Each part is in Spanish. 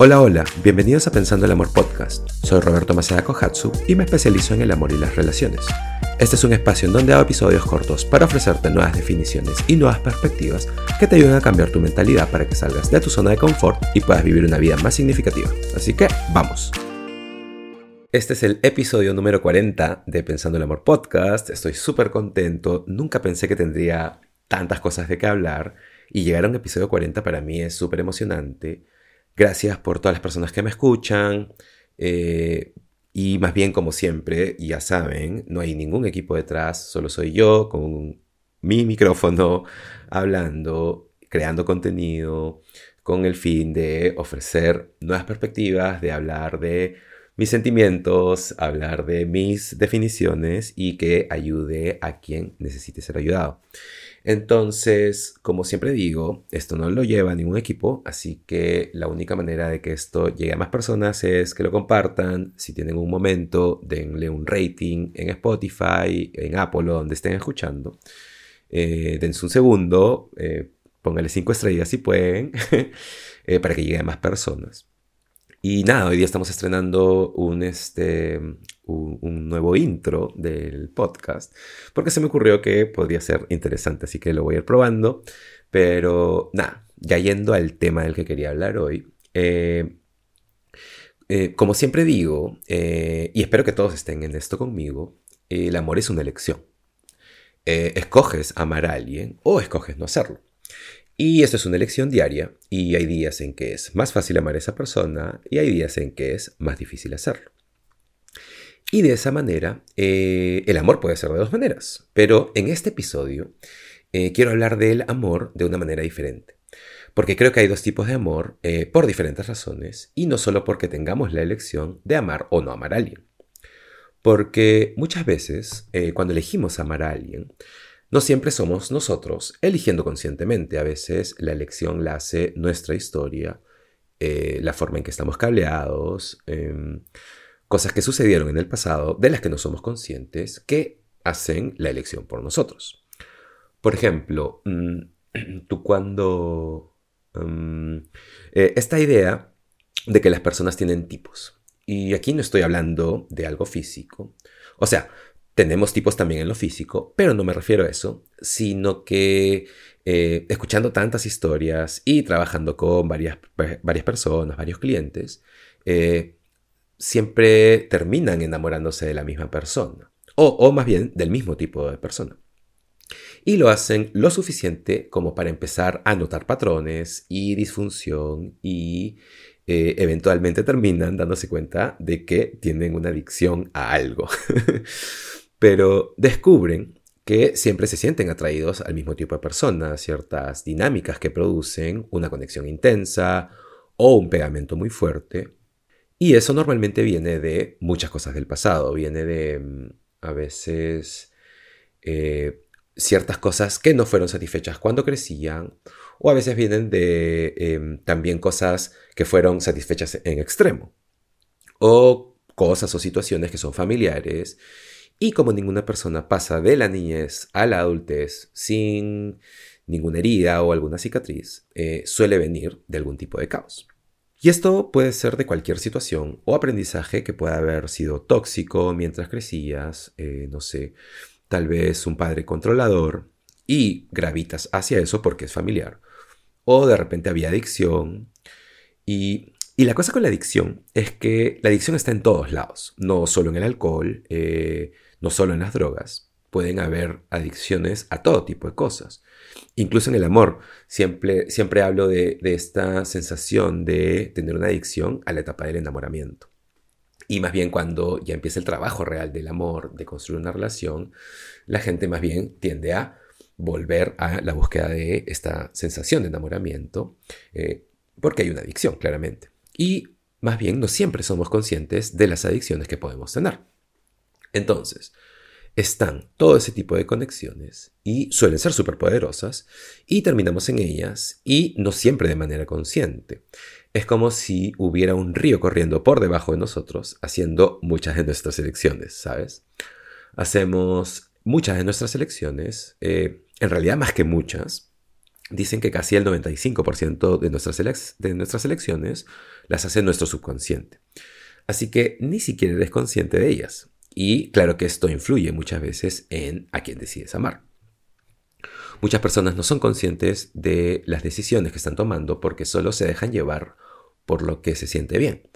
Hola, hola, bienvenidos a Pensando el Amor Podcast. Soy Roberto Maceda Kohatsu y me especializo en el amor y las relaciones. Este es un espacio en donde hago episodios cortos para ofrecerte nuevas definiciones y nuevas perspectivas que te ayuden a cambiar tu mentalidad para que salgas de tu zona de confort y puedas vivir una vida más significativa. Así que, vamos. Este es el episodio número 40 de Pensando el Amor Podcast. Estoy súper contento. Nunca pensé que tendría tantas cosas de qué hablar y llegar a un episodio 40 para mí es súper emocionante Gracias por todas las personas que me escuchan. Eh, y más bien, como siempre, ya saben, no hay ningún equipo detrás, solo soy yo con mi micrófono hablando, creando contenido, con el fin de ofrecer nuevas perspectivas, de hablar de mis sentimientos, hablar de mis definiciones y que ayude a quien necesite ser ayudado. Entonces, como siempre digo, esto no lo lleva ningún equipo, así que la única manera de que esto llegue a más personas es que lo compartan. Si tienen un momento, denle un rating en Spotify, en Apple donde estén escuchando. Eh, dense un segundo, eh, pónganle cinco estrellas si pueden, eh, para que llegue a más personas. Y nada, hoy día estamos estrenando un, este, un, nuevo intro del podcast, porque se me ocurrió que podría ser interesante, así que lo voy a ir probando. Pero nada, ya yendo al tema del que quería hablar hoy. Eh, eh, como siempre digo, eh, y espero que todos estén en esto conmigo, el amor es una elección. escoges amar a alguien o escoges no hacerlo. Y esto es una elección diaria y hay días en que es más fácil amar a esa persona y hay días en que es más difícil hacerlo. Y de esa manera, eh, el amor puede ser de dos maneras, pero en este episodio eh, quiero hablar del amor de una manera diferente. Porque creo que hay dos tipos de amor eh, por diferentes razones y no solo porque tengamos la elección de amar o no amar a alguien. Porque muchas veces, cuando elegimos amar a alguien, no siempre somos nosotros eligiendo conscientemente. A veces la elección la hace nuestra historia, la forma en que estamos cableados, em, cosas que sucedieron en el pasado de las que no somos conscientes que hacen la elección por nosotros. Por ejemplo, mm, tú cuando... Mm, eh, esta idea de que las personas tienen tipos. Y aquí no estoy hablando de algo físico. O sea, tenemos tipos también en lo físico, pero no me refiero a eso, sino que eh, escuchando tantas historias y trabajando con varias, varias personas, varios clientes, eh, siempre terminan enamorándose de la misma persona, o, más bien del mismo tipo de persona. Y lo hacen lo suficiente como para empezar a notar patrones y disfunción y eh, eventualmente terminan dándose cuenta de que tienen una adicción a algo. Pero descubren que siempre se sienten atraídos al mismo tipo de persona, ciertas dinámicas que producen una conexión intensa o un pegamento muy fuerte. Y eso normalmente viene de muchas cosas del pasado, viene de mm, a veces eh, ciertas cosas que no fueron satisfechas cuando crecían, o a veces vienen de em, también cosas que fueron satisfechas en extremo, o cosas o situaciones que son familiares, y como ninguna persona pasa de la niñez a la adultez sin ninguna herida o alguna cicatriz, eh, suele venir de algún tipo de caos. Y esto puede ser de cualquier situación o aprendizaje que pueda haber sido tóxico mientras crecías, eh, no sé, tal vez un padre controlador y gravitas hacia eso porque es familiar. O de repente había adicción. Y, la cosa con la adicción es que la adicción está en todos lados, no solo en el alcohol, eh, no solo en las drogas pueden haber adicciones a todo tipo de cosas. Incluso en el amor, siempre, siempre hablo de, esta sensación de tener una adicción a la etapa del enamoramiento. Y más bien cuando ya empieza el trabajo real del amor, de construir una relación, la gente más bien tiende a volver a la búsqueda de esta sensación de enamoramiento, eh, porque hay una adicción, claramente. Y más bien no siempre somos conscientes de las adicciones que podemos tener. Entonces, están todo ese tipo de conexiones y suelen ser superpoderosas y terminamos en ellas y no siempre de manera consciente. Es como si hubiera un río corriendo por debajo de nosotros haciendo muchas de nuestras elecciones, ¿sabes? Hacemos muchas de nuestras elecciones, eh, en realidad más que muchas, dicen que casi el 95% de nuestras, de nuestras elecciones las hace nuestro subconsciente. Así que ni siquiera eres consciente de ellas. Y claro que esto influye muchas veces en a quién decides amar. Muchas personas no son conscientes de las decisiones que están tomando porque solo se dejan llevar por lo que se siente bien.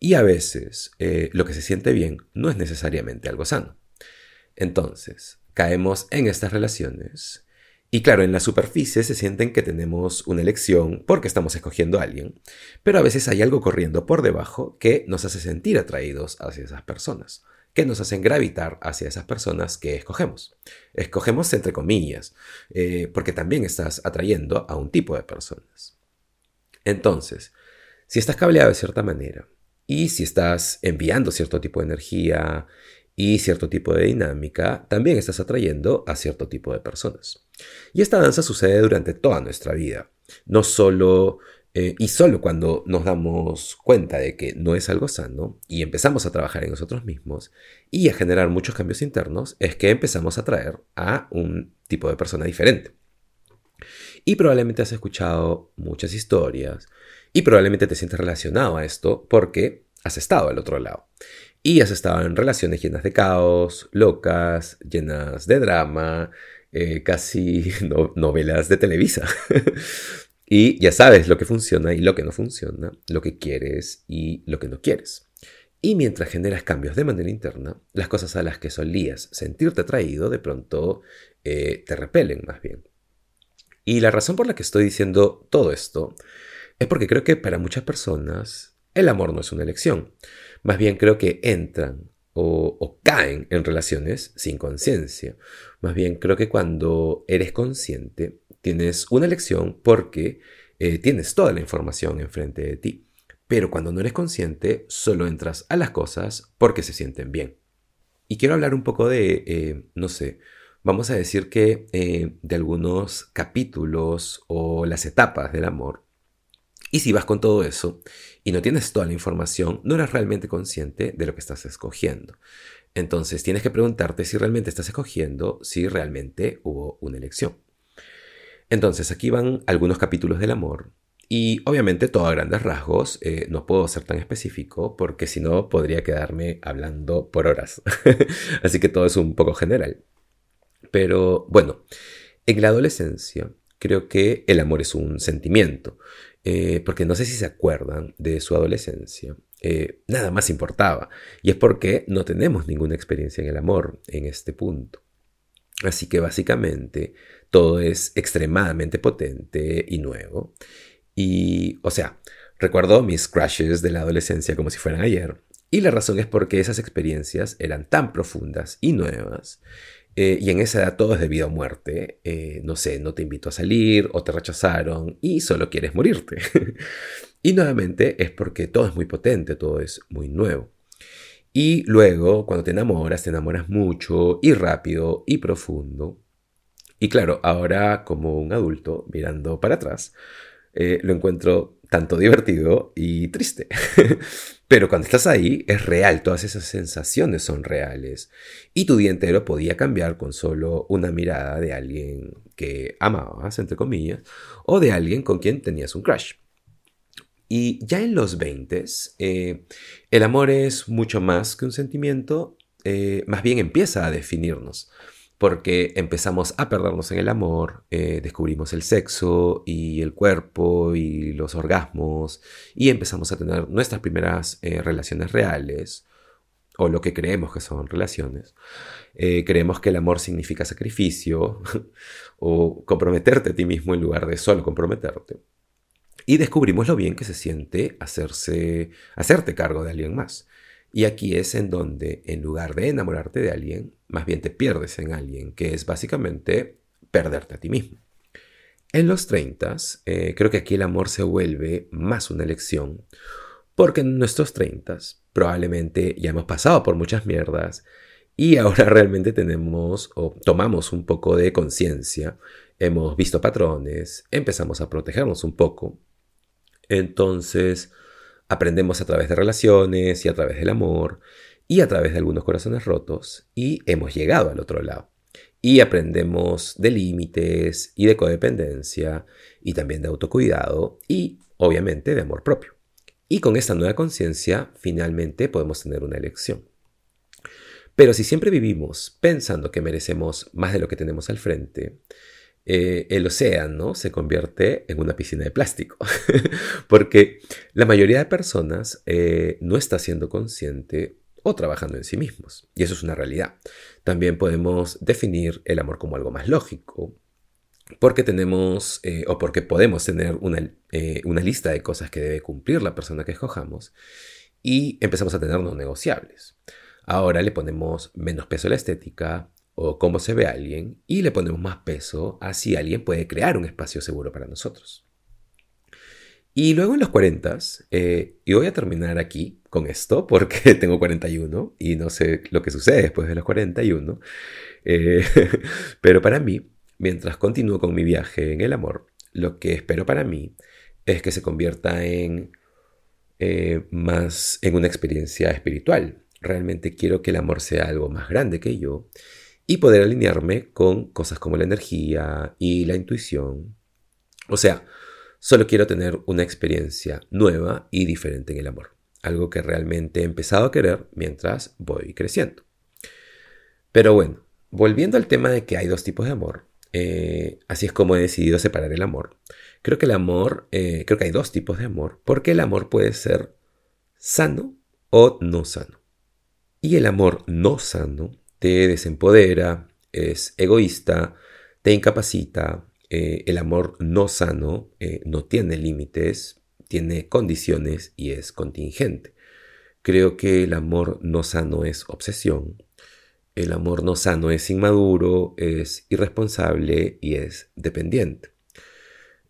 Y a veces eh, lo que se siente bien no es necesariamente algo sano. Entonces, caemos en estas relaciones y claro, en la superficie se sienten que tenemos una elección porque estamos escogiendo a alguien, pero a veces hay algo corriendo por debajo que nos hace sentir atraídos hacia esas personas, que nos hacen gravitar hacia esas personas que escogemos. Escogemos entre comillas, eh, porque también estás atrayendo a un tipo de personas. Entonces, si estás cableado de cierta manera y si estás enviando cierto tipo de energía y cierto tipo de dinámica, también estás atrayendo a cierto tipo de personas. Y esta danza sucede durante toda nuestra vida, no solo eh, y solo cuando nos damos cuenta de que no es algo sano y empezamos a trabajar en nosotros mismos y a generar muchos cambios internos, es que empezamos a atraer a un tipo de persona diferente. Y probablemente has escuchado muchas historias y probablemente te sientes relacionado a esto porque has estado al otro lado. Y has estado en relaciones llenas de caos, locas, llenas de drama, eh, casi novelas de Televisa. y ya sabes lo que funciona y lo que no funciona, lo que quieres y lo que no quieres. Y mientras generas cambios de manera interna, las cosas a las que solías sentirte atraído de pronto eh, te repelen más bien. Y la razón por la que estoy diciendo todo esto es porque creo que para muchas personas el amor no es una elección. Más bien creo que entran o, caen en relaciones sin conciencia. Más bien creo que cuando eres consciente tienes una elección porque eh, tienes toda la información enfrente de ti. Pero cuando no eres consciente solo entras a las cosas porque se sienten bien. Y quiero hablar un poco de, eh, no sé, vamos a decir que eh, de algunos capítulos o las etapas del amor y si vas con todo eso y no tienes toda la información, no eres realmente consciente de lo que estás escogiendo. Entonces tienes que preguntarte si realmente estás escogiendo, si realmente hubo una elección. Entonces aquí van algunos capítulos del amor y obviamente todo a grandes rasgos, eh, no puedo ser tan específico porque si no podría quedarme hablando por horas. Así que todo es un poco general. Pero bueno, en la adolescencia creo que el amor es un sentimiento. Eh, porque no sé si se acuerdan de su adolescencia, eh, nada más importaba. Y es porque no tenemos ninguna experiencia en el amor en este punto. Así que básicamente todo es extremadamente potente y nuevo. Y, o sea, recuerdo mis crushes de la adolescencia como si fueran ayer. Y la razón es porque esas experiencias eran tan profundas y nuevas eh, y en esa edad todo es debido a muerte. Eh, no sé, no te invito a salir o te rechazaron y solo quieres morirte. y nuevamente es porque todo es muy potente, todo es muy nuevo. Y luego, cuando te enamoras, te enamoras mucho y rápido y profundo. Y claro, ahora como un adulto, mirando para atrás, eh, lo encuentro tanto divertido y triste. Pero cuando estás ahí es real, todas esas sensaciones son reales. Y tu día entero podía cambiar con solo una mirada de alguien que amabas, entre comillas, o de alguien con quien tenías un crush. Y ya en los 20, eh, el amor es mucho más que un sentimiento, eh, más bien empieza a definirnos porque empezamos a perdernos en el amor, eh, descubrimos el sexo y el cuerpo y los orgasmos y empezamos a tener nuestras primeras relaciones reales o lo que creemos que son relaciones. Creemos que el amor significa sacrificio o comprometerte a ti mismo en lugar de solo comprometerte. Y descubrimos lo bien que se siente hacerse, hacerte cargo de alguien más. Y aquí es en donde, en lugar de enamorarte de alguien, más bien te pierdes en alguien, que es básicamente perderte a ti mismo. En los 30, eh, creo que aquí el amor se vuelve más una elección, porque en nuestros 30 probablemente ya hemos pasado por muchas mierdas y ahora realmente tenemos o tomamos un poco de conciencia, hemos visto patrones, empezamos a protegernos un poco. Entonces, Aprendemos a través de relaciones y a través del amor y a través de algunos corazones rotos y hemos llegado al otro lado. y aprendemos de límites y de codependencia y también de autocuidado y obviamente de amor propio. Y con esta nueva conciencia finalmente podemos tener una elección. Pero si siempre vivimos pensando que merecemos más de lo que tenemos al frente, eh, el océano se convierte en una piscina de plástico. Porque la mayoría de personas eh, no está siendo consciente o trabajando en sí mismos. Y eso es una realidad. También podemos definir el amor como algo más lógico, porque tenemos eh, o porque podemos tener una, una, lista de cosas que debe cumplir la persona que escojamos y empezamos a tener no negociables. Ahora le ponemos menos peso a la estética, o cómo se ve alguien y le ponemos más peso a si alguien puede crear un espacio seguro para nosotros. Y luego en los 40, eh, y voy a terminar aquí con esto porque tengo 41 y no sé lo que sucede después de los 41, eh, pero para mí, mientras continúo con mi viaje en el amor, lo que espero para mí es que se convierta en eh, más en una experiencia espiritual. Realmente quiero que el amor sea algo más grande que yo y poder alinearme con cosas como la energía y la intuición. O sea, solo quiero tener una experiencia nueva y diferente en el amor, algo que realmente he empezado a querer mientras voy creciendo. Pero bueno, volviendo al tema de que hay dos tipos de amor, eh, así es como he decidido separar el amor. Creo que el amor, eh, creo que hay dos tipos de amor, porque el amor puede ser sano o no sano. Y el amor no sano te desempodera, es egoísta, te incapacita, eh, el amor no sano eh, no tiene límites, tiene condiciones y es contingente. Creo que el amor no sano es obsesión, el amor no sano es inmaduro, es irresponsable y es dependiente.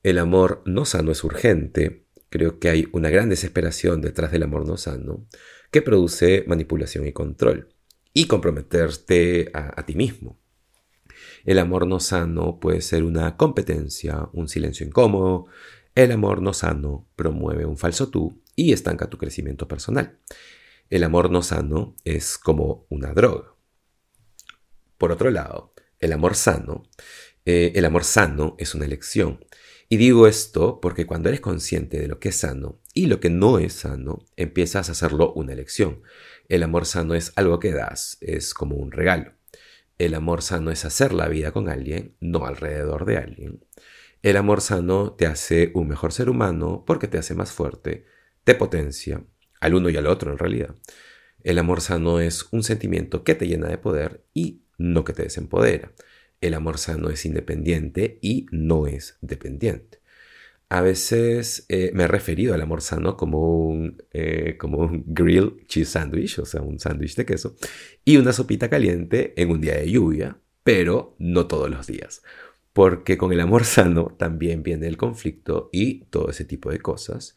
El amor no sano es urgente, creo que hay una gran desesperación detrás del amor no sano que produce manipulación y control y comprometerte a, ti mismo. El amor no sano puede ser una competencia, un silencio incómodo. El amor no sano promueve un falso tú y estanca tu crecimiento personal. El amor no sano es como una droga. Por otro lado, el amor sano, eh, el amor sano es una elección. Y digo esto porque cuando eres consciente de lo que es sano y lo que no es sano, empiezas a hacerlo una elección. El amor sano es algo que das, es como un regalo. El amor sano es hacer la vida con alguien, no alrededor de alguien. El amor sano te hace un mejor ser humano porque te hace más fuerte, te potencia, al uno y al otro en realidad. El amor sano es un sentimiento que te llena de poder y no que te desempodera. El amor sano es independiente y no es dependiente. A veces eh, me he referido al amor sano como un, eh, como un grilled cheese sandwich, o sea, un sándwich de queso, y una sopita caliente en un día de lluvia, pero no todos los días. Porque con el amor sano también viene el conflicto y todo ese tipo de cosas.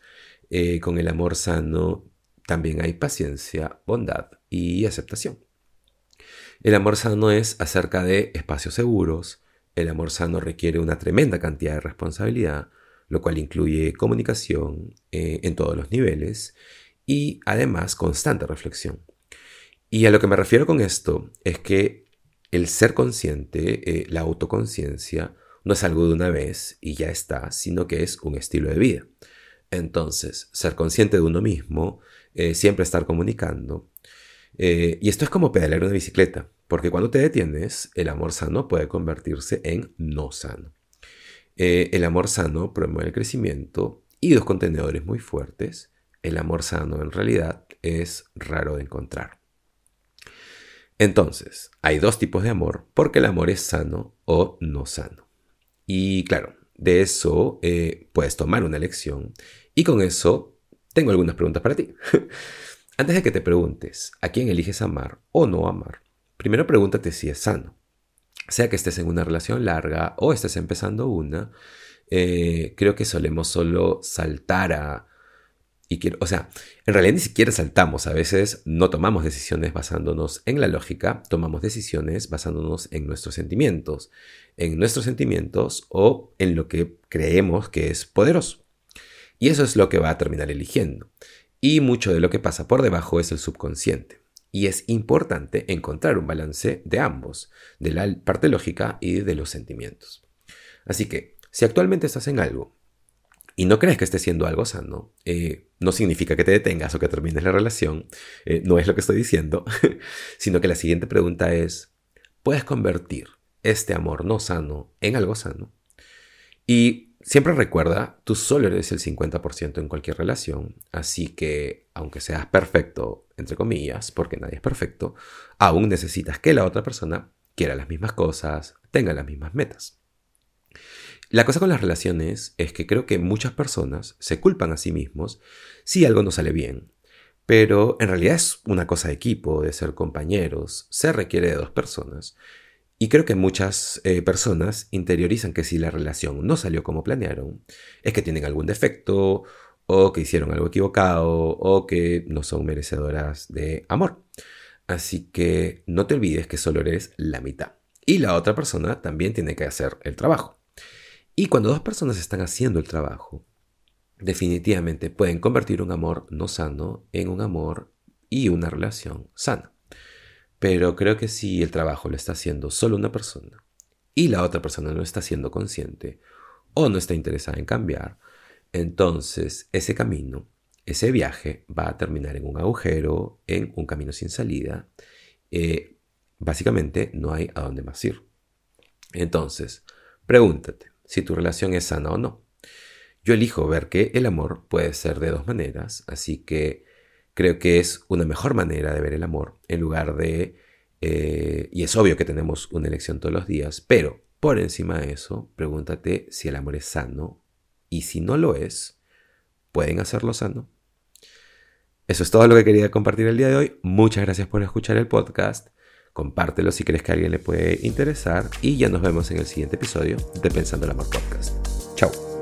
Eh, con el amor sano también hay paciencia, bondad y aceptación. El amor sano es acerca de espacios seguros. El amor sano requiere una tremenda cantidad de responsabilidad lo cual incluye comunicación eh, en todos los niveles y además constante reflexión. Y a lo que me refiero con esto es que el ser consciente, eh, la autoconciencia, no es algo de una vez y ya está, sino que es un estilo de vida. Entonces, ser consciente de uno mismo, eh, siempre estar comunicando. Y esto es como pedalear una bicicleta, porque cuando te detienes, el amor sano puede convertirse en no sano. Eh, el amor sano promueve el crecimiento y dos contenedores muy fuertes. El amor sano en realidad es raro de encontrar. Entonces, hay dos tipos de amor porque el amor es sano o no sano. Y claro, de eso eh, puedes tomar una elección y con eso tengo algunas preguntas para ti. Antes de que te preguntes a quién eliges amar o no amar, primero pregúntate si es sano sea que estés en una relación larga o estés empezando una, eh, creo que solemos solo saltar a... Y quiero, o sea, en realidad ni siquiera saltamos, a veces no tomamos decisiones basándonos en la lógica, tomamos decisiones basándonos en nuestros sentimientos, en nuestros sentimientos o en lo que creemos que es poderoso. Y eso es lo que va a terminar eligiendo. Y mucho de lo que pasa por debajo es el subconsciente. Y es importante encontrar un balance de ambos, de la parte lógica y de los sentimientos. Así que, si actualmente estás en algo y no crees que esté siendo algo sano, eh, no significa que te detengas o que termines la relación, eh, no es lo que estoy diciendo, sino que la siguiente pregunta es, ¿puedes convertir este amor no sano en algo sano? Y siempre recuerda, tú solo eres el 50% en cualquier relación, así que aunque seas perfecto, entre comillas, porque nadie es perfecto, aún necesitas que la otra persona quiera las mismas cosas, tenga las mismas metas. La cosa con las relaciones es que creo que muchas personas se culpan a sí mismos si algo no sale bien. Pero en realidad es una cosa de equipo, de ser compañeros, se requiere de dos personas. Y creo que muchas eh, personas interiorizan que si la relación no salió como planearon, es que tienen algún defecto, o que hicieron algo equivocado, o que no son merecedoras de amor. Así que no te olvides que solo eres la mitad. Y la otra persona también tiene que hacer el trabajo. Y cuando dos personas están haciendo el trabajo, definitivamente pueden convertir un amor no sano en un amor y una relación sana. Pero creo que si el trabajo lo está haciendo solo una persona y la otra persona no está siendo consciente o no está interesada en cambiar, entonces ese camino, ese viaje va a terminar en un agujero, en un camino sin salida. Eh, básicamente no hay a dónde más ir. Entonces, pregúntate, si tu relación es sana o no. Yo elijo ver que el amor puede ser de dos maneras, así que creo que es una mejor manera de ver el amor en lugar de... Eh, y es obvio que tenemos una elección todos los días, pero por encima de eso, pregúntate si el amor es sano y si no lo es, ¿pueden hacerlo sano? Eso es todo lo que quería compartir el día de hoy. Muchas gracias por escuchar el podcast. Compártelo si crees que a alguien le puede interesar y ya nos vemos en el siguiente episodio de Pensando el Amor Podcast. Chao.